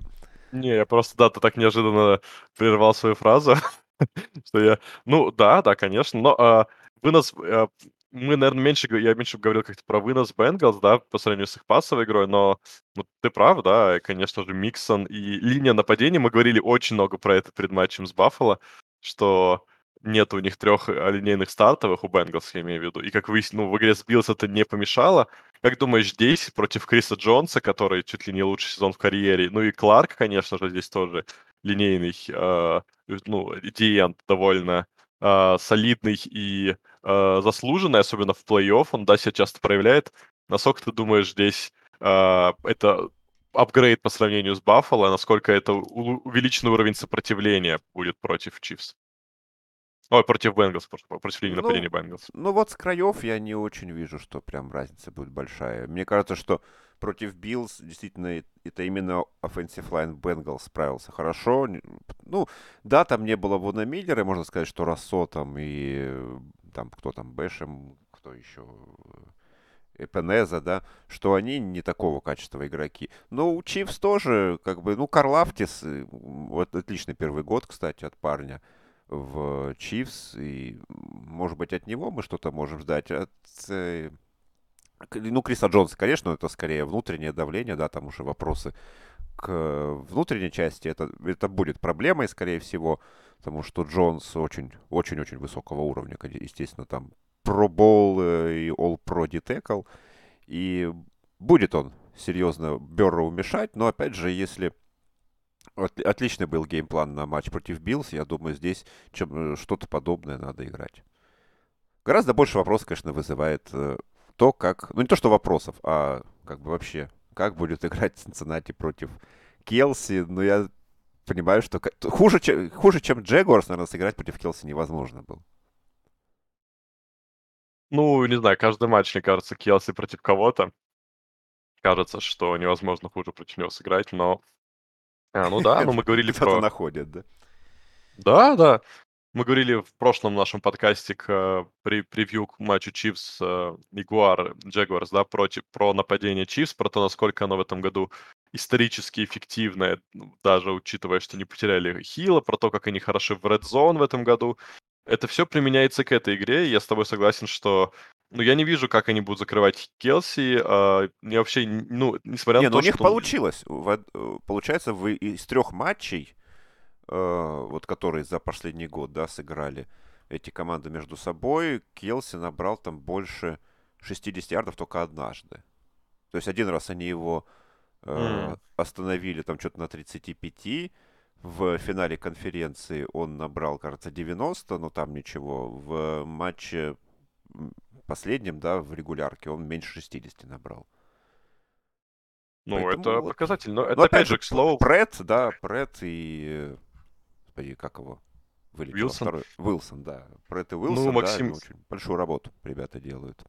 Не, я просто, да, ты так неожиданно прервал свою фразу, [laughs] что я... Ну, да, да, конечно, но а, вынос... А, мы, наверное, меньше... Я меньше говорил как-то про вынос Бенгалс, да, по сравнению с их пассовой игрой, но ну, ты прав, да, и, конечно же, Миксон и линия нападения, мы говорили очень много про это перед матчем с Баффало, что нет у них трех э, линейных стартовых, у Бенгалс, я имею в виду. И как выяснилось, ну, в игре с Биллс это не помешало. Как думаешь, здесь против Криса Джонса, который чуть ли не лучший сезон в карьере, ну и Кларк, конечно же, здесь тоже линейный, э, ну, Диент довольно э, солидный и э, заслуженный, особенно в плей-офф, он, да, себя часто проявляет. Насколько ты думаешь, здесь э, это апгрейд по сравнению с Баффало, насколько это увеличенный уровень сопротивления будет против Чивс? Ой, против Бенгалс, против линии Ну, нападения Бенгалс. Ну вот с краев я не очень вижу, что прям разница будет большая. Мне кажется, что против Биллс действительно это именно offensive line Бенгалс справился хорошо. Ну, да, там не было Вона Миллера, можно сказать, что Рассо там и там кто там, Бэшем, кто еще, Эпенеза, да, что они не такого качества игроки. Но у Чифс тоже, как бы, ну, Карлафтис, э, вот отличный первый год, кстати, от парня в Чивс, и, может быть, от него мы что-то можем ждать. От, э, ну, Криса Джонса, конечно, это скорее внутреннее давление, да, там уже вопросы к внутренней части. Это, это будет проблемой, скорее всего, потому что Джонс очень-очень-очень высокого уровня, естественно, там Bowl э, и All Pro D И будет он серьезно Берроу мешать, но опять же, если отличный был game plan на матч против Биллс, я думаю, здесь чем, э, что-то подобное надо играть. Гораздо больше вопросов, конечно, вызывает э, то, как... Ну, не то, что вопросов, а как бы вообще, как будет [laughs] играть Цинциннати против Келси. Но я понимаю, что хуже, чем, хуже, чем Джегуарс, наверное, сыграть против Келси невозможно было. Ну, не знаю, каждый матч, мне кажется, Келси против кого-то. Кажется, что невозможно хуже против него сыграть, но... А, ну да, ну мы [laughs] говорили про... находят, да? Да, да. Мы говорили в прошлом нашем подкасте к при, превью к матчу Чивс э, Ягуар Джегуарс, да, против, про нападение Чивс, про то, насколько оно в этом году исторически эффективное, ну, даже учитывая, что не потеряли Хила, про то, как они хороши в Red Zone в этом году. Это все применяется к этой игре, и я с тобой согласен, что ну, я не вижу, как они будут закрывать Келси. А, мне вообще, ну, несмотря не, на ну, то, у них что... получилось. Э, получается, вы из трех матчей, э, вот которые за последний год, да, сыграли эти команды между собой, Келси набрал там больше 60 ярдов только однажды. То есть один раз они его э, mm. остановили там что-то на 35, в финале конференции он набрал, кажется, 90, но там ничего. В матче последнем, да, в регулярке он меньше 60 набрал. Ну, Поэтому это вот... показатель. Но, но это опять же, к слову... Пред, да, Пред и... Господи, как его? Вылетел Уилсон. Второй. Уилсон, да. Пред и Уилсон, ну, Максим... да, очень большую работу ребята делают.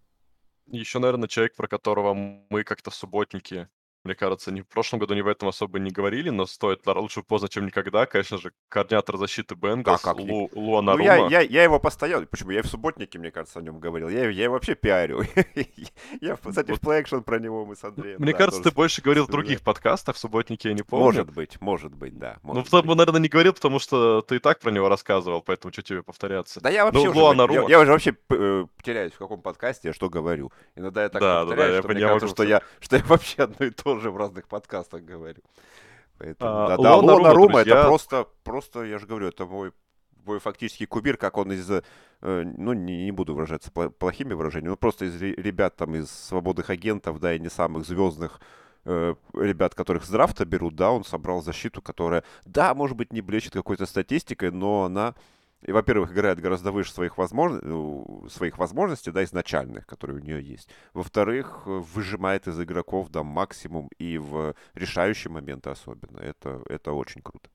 Еще, наверное, человек, про которого мы как-то в субботнике мне кажется, ни в прошлом году, ни в этом особо не говорили, но стоит лучше поздно, чем никогда. Конечно же, координатор защиты Бенгалс, как? Лу, Луана ну, я, я, я его постоянно, почему? Я в субботнике, мне кажется, о нем говорил. Я, я его вообще пиарю. [laughs] я, кстати, в плей про него мы с Андреем. Мне кажется, ты больше говорил в других подкастах, в субботнике я не помню. Может быть, может быть, да. Ну, потому, наверное, не говорил, потому что ты и так про него рассказывал, поэтому что тебе повторяться. Да я вообще ну, уже, Луана я, я уже вообще э, теряюсь, в каком подкасте я что говорю. Иногда я так да, повторяюсь, да, да, что я мне кажется, что я, что я вообще одно и то же в разных подкастах говорю. Поэтому, а, да, да, Лона, Рума это просто, просто, я же говорю, это мой, мой фактически кубир, как он из, э, ну, не, не буду выражаться плохими выражениями, но просто из ребят там, из свободных агентов, да, и не самых звездных э, ребят, которых с драфта берут, да, он собрал защиту, которая, да, может быть, не блещет какой-то статистикой, но она и, во-первых, играет гораздо выше своих, возможно... Ну, своих возможностей, да, изначальных, которые у нее есть. Во-вторых, выжимает из игроков, да, максимум и в решающие моменты особенно. Это, это очень круто.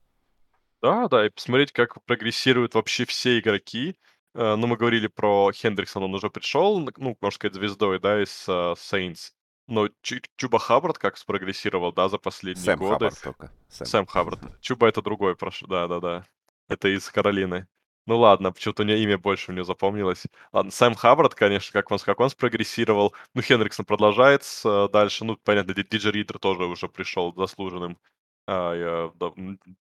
Да, да, и посмотреть, как прогрессируют вообще все игроки. Э, ну, мы говорили про Хендриксона, он уже пришел, ну, можно сказать, звездой, да, из uh, Saints. Но Чуба Хаббард как спрогрессировал, да, за последние Сэм годы. Хаббард только. Сэм, Сэм Хаббард. Чуба это другой, прошу, да-да-да. Это из Каролины. Ну ладно, почему-то у меня имя больше мне запомнилось. Ладно, Сэм Хаббард, конечно, как он, как он спрогрессировал. Ну, Хендриксон продолжает э, дальше. Ну, понятно, Диджи Ридер тоже уже пришел заслуженным а,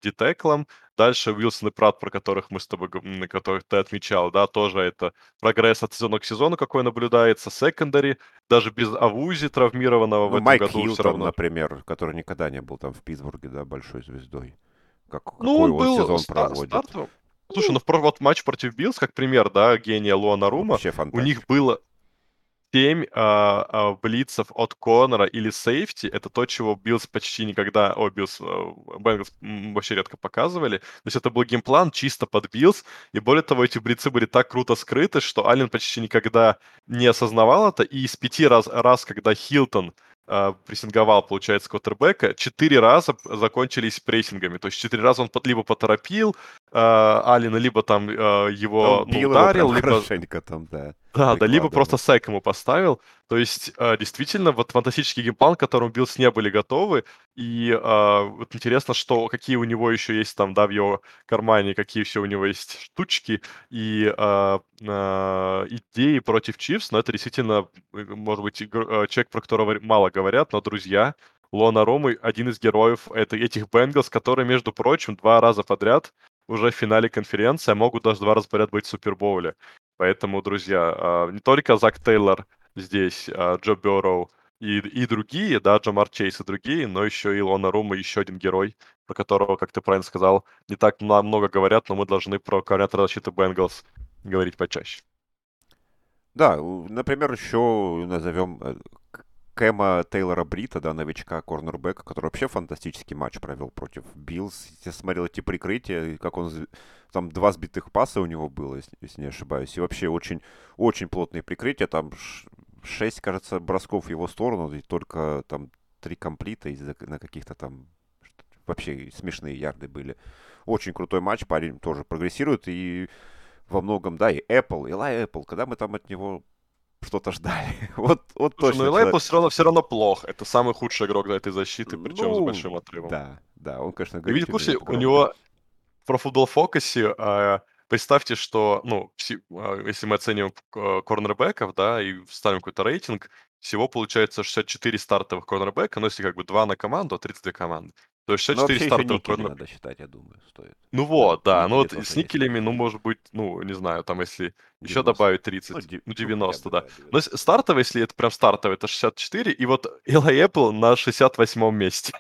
детеклом. Дальше Уилсон и Прат, про которых мы с тобой, на которых ты отмечал, да, тоже это прогресс от сезона к сезону, какой наблюдается. Секондари, даже без Авузи травмированного ну, в этом Майк году Хилтон, все равно. например, который никогда не был там в Питтсбурге, да, большой звездой. Как, ну, какой он, был сезон ста- проводит. Стартовым, Слушай, ну в про- вот матч против Биллс, как пример, да, гения Луана Рума, у них было 7 а, а, блицев от Конора или сейфти. Это то, чего Биллс почти никогда, о, Биллс, Бенглс вообще редко показывали. То есть это был game plan чисто под Биллс, и более того, эти блицы были так круто скрыты, что Аллен почти никогда не осознавал это, и из пяти раз, раз когда Хилтон прессинговал, получается, квотербека, четыре раза закончились прессингами. То есть четыре раза он под, либо поторопил э, Аллена, либо там э, его Он ну, ударил, его либо... там, да. Да, да, либо просто sack ему поставил. То есть, э, действительно, вот фантастический game plan, к которому Биллс не были готовы. И э, вот интересно, что какие у него еще есть там, да, в его кармане, какие все у него есть штучки и э, э, идеи против Чивс. Но это действительно, э, может быть, человек, про которого мало говорят, но друзья. Лона Ромы один из героев это, этих Бенгалс, которые, между прочим, два раза подряд уже в финале конференции, а могут даже два раза подряд быть в Супербоуле. Поэтому, друзья, а, не только Зак Тейлор здесь, а, Джо Берроу и, и другие, да, Джамар Чейз и другие, но еще и Лу Анарумо, еще один герой, про которого, как ты правильно сказал, не так мно- много говорят, но мы должны про координатора защиты Бенгалс говорить почаще. Да, например, еще назовем э, Кэма Тейлора Брита, да, новичка корнербека, который вообще фантастический матч провел против Биллс. Я смотрел эти прикрытия, как он... Там два сбитых паса у него было, если, если не ошибаюсь. И вообще очень, очень плотные прикрытия. Там шесть, кажется, бросков в его сторону, и только там три комплита из-за на каких-то там вообще смешные ярды были. Очень крутой матч, парень тоже прогрессирует, и во многом, да, и Apple, и Лай Apple, когда мы там от него что-то ждали. [laughs] вот, вот Слушай, точно. ну Лейпл все равно, все равно плох. Это самый худший игрок для этой защиты, причем с Ну, большим отрывом. Да, да, он, конечно, в говорит, курсе, умеет у него про футбол фокусе, а, представьте, что, ну, а, если мы оцениваем к- корнербеков, да, и ставим какой-то рейтинг, всего получается 64 стартовых корнербека, ну, если как бы 2 на команду, а 32 команды. То есть Но 64 вообще еще стартовых никели корнербека. надо считать, я думаю, стоит. Ну вот, да, ну никели вот с никелями, ну, может быть, ну, не знаю, там, если еще 90. добавить 30, Ну, ди- ну, ну, хотя 90, бы, да. да, Но с- стартовый, если это прям стартовый, это 64, и вот Элай Apple на 68 месте.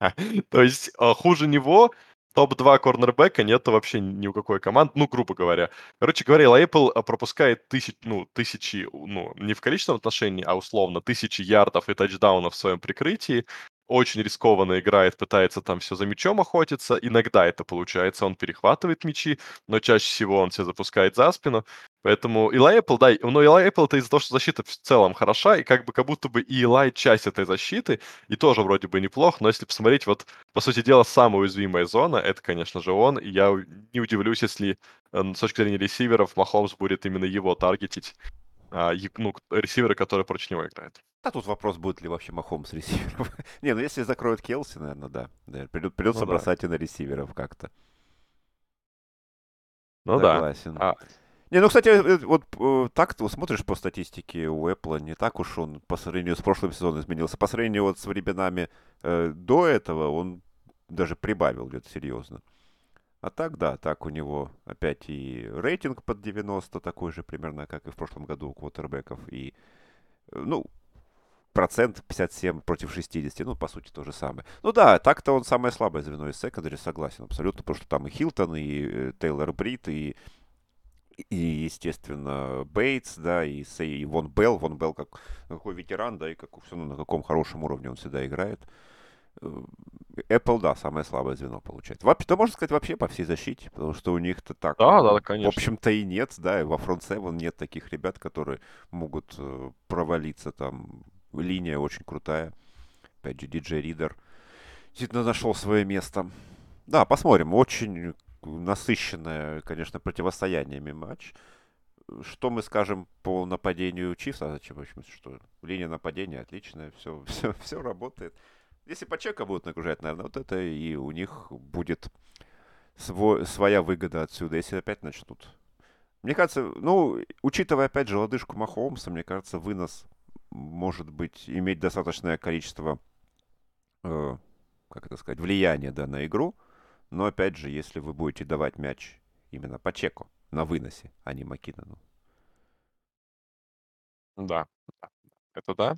[laughs] То есть а, хуже него топ-2 корнербека нету вообще ни у какой команды, ну, грубо говоря. Короче говоря, Apple а, пропускает тысяч, ну, тысячи, ну, не в количественном отношении, а условно, тысячи ярдов и тачдаунов в своем прикрытии, очень рискованно играет, пытается там все за мячом охотиться. Иногда это получается, он перехватывает мячи, но чаще всего он все запускает за спину. Поэтому Илай Apple, да, но Илай Apple это из-за того, что защита в целом хороша, и как бы как будто бы и Илай часть этой защиты, и тоже вроде бы неплох, но если посмотреть, вот, по сути дела, самая уязвимая зона, это, конечно же, он, и я не удивлюсь, если э, с точки зрения ресиверов Махомс будет именно его таргетить, ну, к- ресиверы, которые против него играют. А тут вопрос, будет ли вообще Махом с ресивером. [laughs] Не, ну если закроют Келси, наверное, да. да придет- Придется Ну да. бросать и на ресиверов как-то. Ну да. А, Не, ну, кстати, э, вот э, так ты смотришь по статистике у Apple, не так уж он по сравнению с прошлым сезоном изменился. По сравнению вот с временами э, до этого он даже прибавил где-то серьезно. А так, да, так у него опять и рейтинг под 90, такой же примерно, как и в прошлом году у квотербеков. И, э, ну, процент 57 против 60, ну, по сути, то же самое. Ну да, так-то он самое слабое звено из секондари, согласен абсолютно, потому что там и Хилтон, и э, Тейлор Брит, и и, естественно, Бейтс, да, и, и Вон Белл. Вон Белл как какой ветеран, да, и как, все на каком хорошем уровне он всегда играет. Apple, да, самое слабое звено получает. Вообще, то можно сказать вообще по всей защите, потому что у них-то так, Да, да, в конечно. общем-то, и нет, да, и во Front 7 нет таких ребят, которые могут э, провалиться там. Линия очень крутая. Опять же, DJ Ридер действительно нашел свое место. Да, посмотрим. Очень насыщенное, конечно, противостояниями матч. Что мы скажем по нападению Чифса? Зачем? В что линия нападения отличная, все, [laughs] все, все работает. Если по чека будут нагружать, наверное, вот это и у них будет свой, своя выгода отсюда, если опять начнут. Мне кажется, ну, учитывая, опять же, лодыжку Махомса, мне кажется, вынос может быть, иметь достаточное количество, э, как это сказать, влияния да, на игру. Но, опять же, если вы будете давать мяч именно по чеку на выносе, а не Маккинону. Да, да, это да.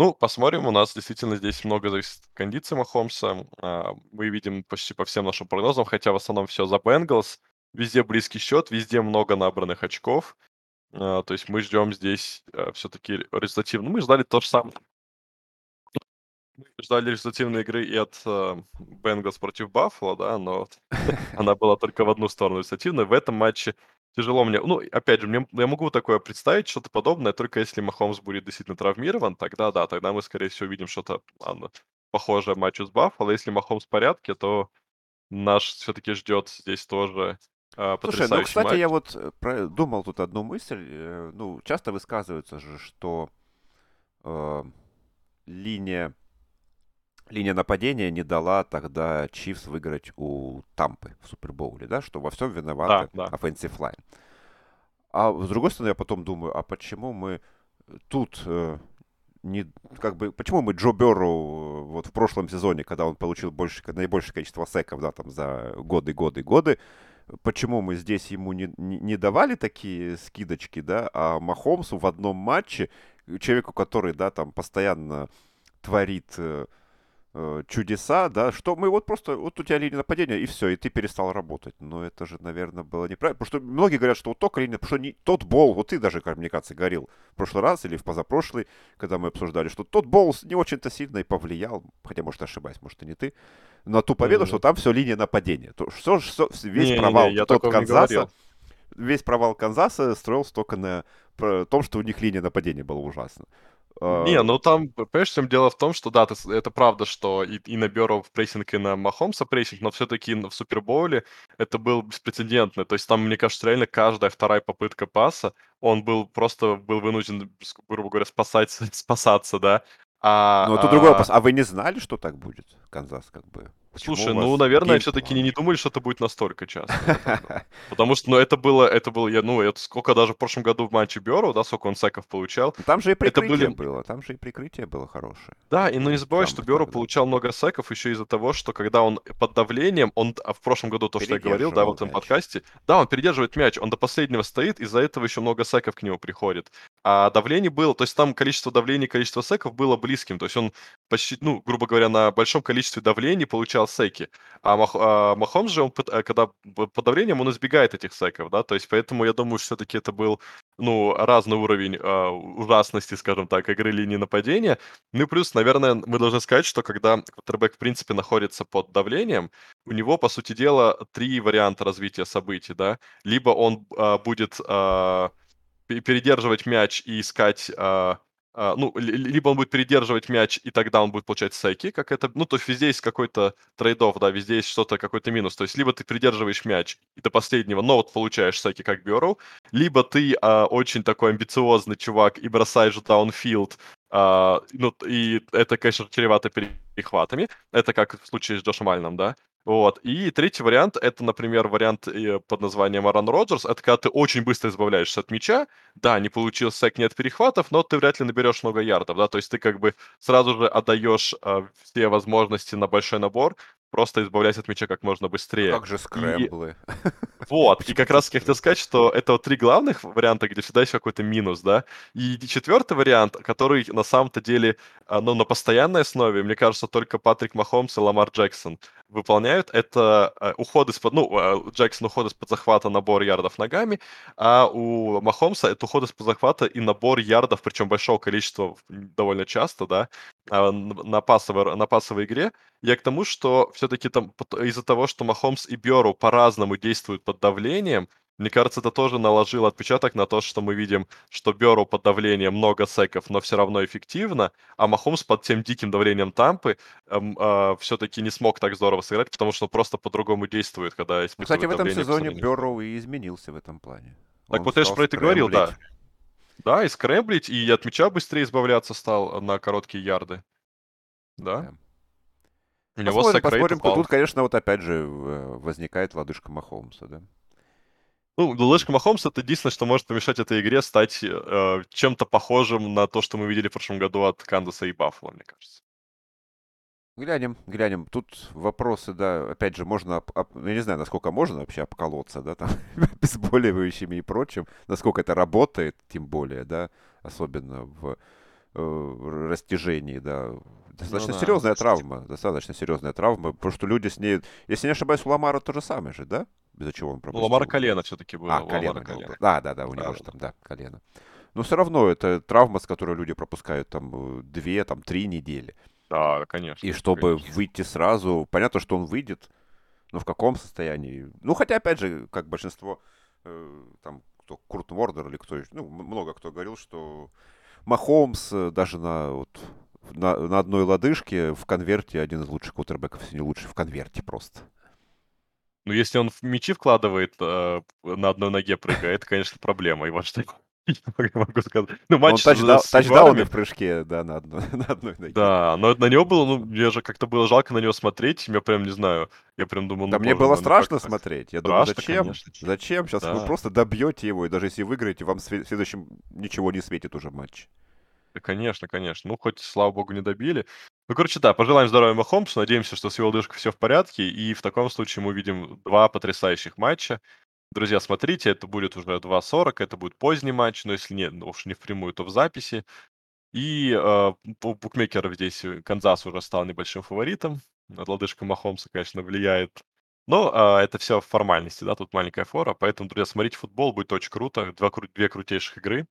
Ну, посмотрим. У нас действительно здесь много зависит от кондиции Махомса. А, Мы видим почти по всем нашим прогнозам, хотя в основном все за Бенгалс. Везде близкий счет, везде много набранных очков. А, То есть мы ждем здесь все-таки результативно. Мы ждали то же самое. Мы ждали результативной игры и от Бенгалс против Баффало, да, но [laughs] она была только в одну сторону результативной. В этом матче тяжело мне. Ну, опять же, мне, я могу такое представить, что-то подобное, только если Махомс будет действительно травмирован, тогда да, тогда мы, скорее всего, увидим что-то ладно, похожее матчу с Баффало. Если Махомс в порядке, то наш все-таки ждет здесь тоже э, Слушай, ну, кстати, матч. я вот э, думал тут одну мысль. Э, ну, часто высказывается же, что э, линия линия нападения не дала тогда Чивс выиграть у Тампы в Супербоуле, да, что во всем виноваты да, да. offensive line. А с другой стороны, я потом думаю, а почему мы тут э, не, как бы, почему мы Джо Берру э, вот в прошлом сезоне, когда он получил больше, наибольшее количество секов, да, там за годы, годы, годы, почему мы здесь ему не, не, давали такие скидочки, да, а Махомсу в одном матче, человеку, который, да, там постоянно творит Э, чудеса, да, что мы вот просто, вот у тебя линия нападения, и все, и ты перестал работать. Но это же, наверное, было неправильно. Потому что многие говорят, что вот только линия, потому что не, тот бол, вот ты даже, мне кажется, говорил в прошлый раз или в позапрошлый, когда мы обсуждали, что тот бол не очень-то сильно и повлиял, хотя, может, ошибаюсь, может, и не ты, на ту победу, mm-hmm. что там все линия нападения. То, что, что, весь не, провал не, не, я тот Канзаса, весь провал Канзаса строился только на том, что у них линия нападения была ужасна. Не, ну там, понимаешь, чем дело в том, что да, это правда, что и, и на Бюро в прессинг, и на Махомса прессинг, но все-таки в Супербоуле это был беспрецедентно. То есть там, мне кажется, реально каждая вторая попытка паса, он был просто был вынужден, грубо говоря, спасать, [laughs] спасаться, да. А, ну, это а... другой вопрос. А вы не знали, что так будет, Канзас, как бы? Почему Слушай, ну, наверное, все-таки не, не думали, что это будет настолько часто. [laughs] Потому что, ну, это было, это было, я, ну, это сколько даже в прошлом году в матче Беру, да, сколько он секов получал. Ну, там же и прикрытие были... было, там же и прикрытие было хорошее. Да, и ну не забывай, что Беру получал много секов еще из-за того, что когда он под давлением, он а в прошлом году, то, что я говорил, да, в этом подкасте, да, он передерживает мяч, он до последнего стоит, из-за этого еще много секов к нему приходит. А давление было, то есть там количество давлений, количество секов было близким, то есть он почти, ну, грубо говоря, на большом количестве давлений получал секи. А, Мах, а Махомс же, он, э, когда под давлением, он избегает этих секов, да, то есть поэтому я думаю, что все-таки это был, ну, разный уровень э, ужасности, скажем так, игры линии нападения. Ну и плюс, наверное, мы должны сказать, что когда квотербек, в принципе, находится под давлением, у него, по сути дела, три варианта развития событий, да. Либо он э, будет э, передерживать мяч и искать... Э, а, ну, либо он будет передерживать мяч, и тогда он будет получать секи, как это, ну, то есть везде есть какой-то трейдов, да, везде есть что-то, какой-то минус, то есть либо ты придерживаешь мяч, и до последнего, но вот получаешь секи, как Бюро, либо ты а, очень такой амбициозный чувак и бросаешь даунфилд, а, ну, и это, конечно, чревато перехватами, это как в случае с Джошем Альном, да, вот. И третий вариант, это, например, вариант э, под названием Аран Роджерс. Это когда ты очень быстро избавляешься от мяча. Да, не получил сек, нет перехватов, но ты вряд ли наберешь много ярдов, да. То есть ты как бы сразу же отдаешь э, все возможности на большой набор, просто избавляясь от мяча как можно быстрее. Как же скрэмблы. И... [laughs] Вот, и как раз я хотел сказать, что это вот три главных варианта, где всегда есть какой-то минус, да. И четвертый вариант, который на самом-то деле, а, ну, на постоянной основе, мне кажется, только Патрик Махомс и Ламар Джексон выполняют, это э, уход из-под, ну, э, Джексон уход из-под захвата, набор ярдов ногами, а у Махомса это уход из-под захвата и набор ярдов, причем большого количества довольно часто, да, а, на пасовой, на пасовой игре. Я к тому, что все-таки там из-за того, что Махомс и Бьору по-разному действуют под давлением, мне кажется, это тоже наложило отпечаток на то, что мы видим, что Беру под давлением много секов, но все равно эффективно, а Махомс под тем диким давлением Тампы эм, э, все-таки не смог так здорово сыграть, потому что он просто по-другому действует, когда испытывает Кстати, в этом сезоне Берроу и изменился в этом плане. Так он вот я же про это говорил, да. Да, и скрэмблить, и от мяча быстрее избавляться стал на короткие ярды. Да. да. У него посмотрим, посмотрим. Тут, конечно, вот опять же возникает лодыжка Махомса, да. Ну, Лэшка Махомс это единственное, что может помешать этой игре стать э, чем-то похожим на то, что мы видели в прошлом году от Кандаса и Баффало, мне кажется. Глянем, глянем. Тут вопросы, да, опять же, можно, я не знаю, насколько можно вообще обколоться, да, там, [laughs] обезболивающими и прочим, насколько это работает, тем более, да, особенно в э, растяжении, да. Достаточно ну, да, серьезная травма, достаточно серьезная травма, потому что люди с ней, если не ошибаюсь, у Ламара то же самое же, да? из-за чего он пропустил. Ну, Ламара колено все-таки было. А, колено, колено. Да, да, да, у него же там, да, колено. Но все равно это травма, с которой люди пропускают там две, там три недели. Да, конечно. И чтобы конечно. выйти сразу, понятно, что он выйдет, но в каком состоянии? Ну, хотя, опять же, как большинство э, там кто, Курт Вордер или кто еще, ну, много кто говорил, что Махомс э, даже на, вот, на, на одной лодыжке в конверте один из лучших кутербеков, если не лучший, в конверте просто. Ну, если он в мячи вкладывает, э, на одной ноге прыгает, это, конечно, проблема. И вот что я [laughs] могу сказать. Ну, Он матч с тачда- с тачдауны в прыжке, да, на одной, [laughs] на одной ноге. да, но на него было, ну, мне же как-то было жалко на него смотреть. Я прям не знаю. Я прям думал, Да ну, мне боже было ну как страшно так? смотреть. Я думаю, Страшно, зачем? конечно. Зачем? Сейчас вы Да. просто добьете его, и даже если выиграете, вам в следующем ничего не светит уже матч. Конечно, конечно. Ну, хоть, слава богу, не добили. Ну, короче, да, пожелаем здоровья Махомсу. Надеемся, что с его лодыжкой все в порядке. И в таком случае мы увидим два потрясающих матча. Друзья, смотрите, это будет уже 2.40, это будет поздний матч, но если нет, ну, уж не впрямую, то в записи. И э, у букмекеров здесь э, Канзас уже стал небольшим фаворитом. Лодыжка Махомса, конечно, влияет. Но э, это все формальности, да, тут маленькая фора. Поэтому, друзья, смотрите футбол, будет очень круто. Два, две крутейших игры.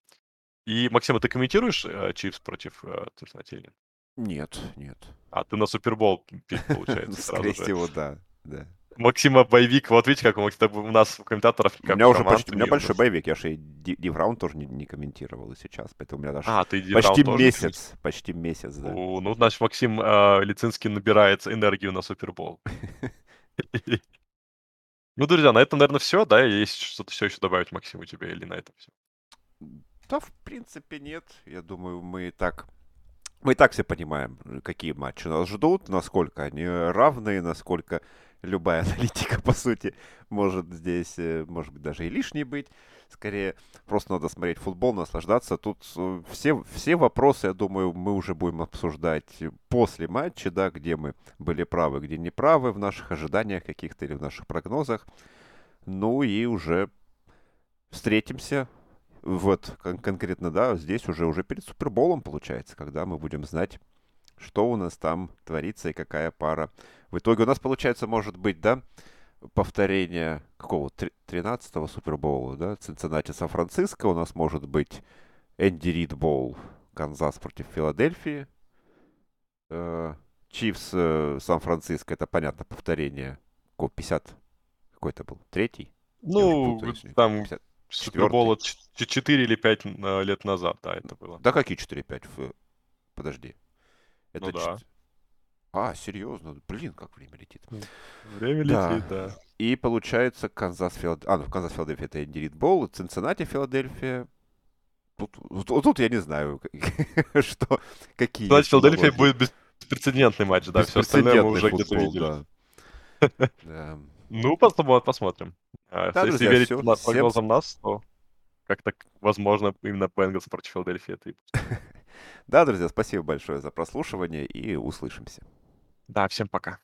И, Максим, а ты комментируешь э, Чивс против э, или нет? Нет. А, ты на Супербол пик, [laughs] получается, Скорее всего, да. да. Максима боевик, вот видите, как у, у нас у комментаторов У меня уже почти, у меня большой боевик, я же и Ди- Див Раунд тоже не, не комментировал и сейчас, поэтому у меня даже А, ты почти месяц, почти месяц, да. О, ну, значит, Максим э, Лицинский набирается энергию на Супербол. [laughs] Ну, друзья, на этом, наверное, все, да? Есть что-то все еще добавить, Максим, у тебя или на этом все? Да, в принципе, нет. Я думаю, мы и так... Мы и так все понимаем, какие матчи нас ждут, насколько они равные, насколько любая [laughs] аналитика, по сути, может здесь, э, может быть, даже и лишней быть. Скорее, просто надо смотреть футбол, наслаждаться. Тут э, все, все вопросы, я думаю, мы уже будем обсуждать после матча, да, где мы были правы, где не правы, в наших ожиданиях каких-то или в наших прогнозах. Ну и уже встретимся вот кон- конкретно, да, здесь уже уже перед Суперболом получается, когда мы будем знать, что у нас там творится и какая пара. В итоге у нас получается, может быть, да, повторение какого 13-го Супербола, да, Цинциннати Сан-Франциско, у нас может быть Энди Рид Боул, Канзас против Филадельфии, Э, Чивс э, Сан-Франциско, это понятно, повторение, какого 50, какой-то был, третий? Ну, там 50. Супербола 4 или 5 лет назад, да, это было. Да какие 4-5? Ф- Подожди. Это Ну да. чет- А, серьезно? Блин, как время летит. Время Да. летит, да. И получается Канзас Филадельфия. А, ну Канзас Филадельфия это Энди Рид Боул, Цинциннати Филадельфия. Тут, вот тут я не да, [laughs] что, какие Значит, есть Филадельфия будет беспрецедентный матч, да, все остальное мы уже где-то видели. да. [laughs] Ну, посмотрим. А, Да, Если друзья, верить всё. на- Всем прогнозам нас, то как-то, возможно, именно Бенгалс против Филадельфии это [laughs] Да, друзья, спасибо большое за прослушивание и услышимся. Да, всем пока.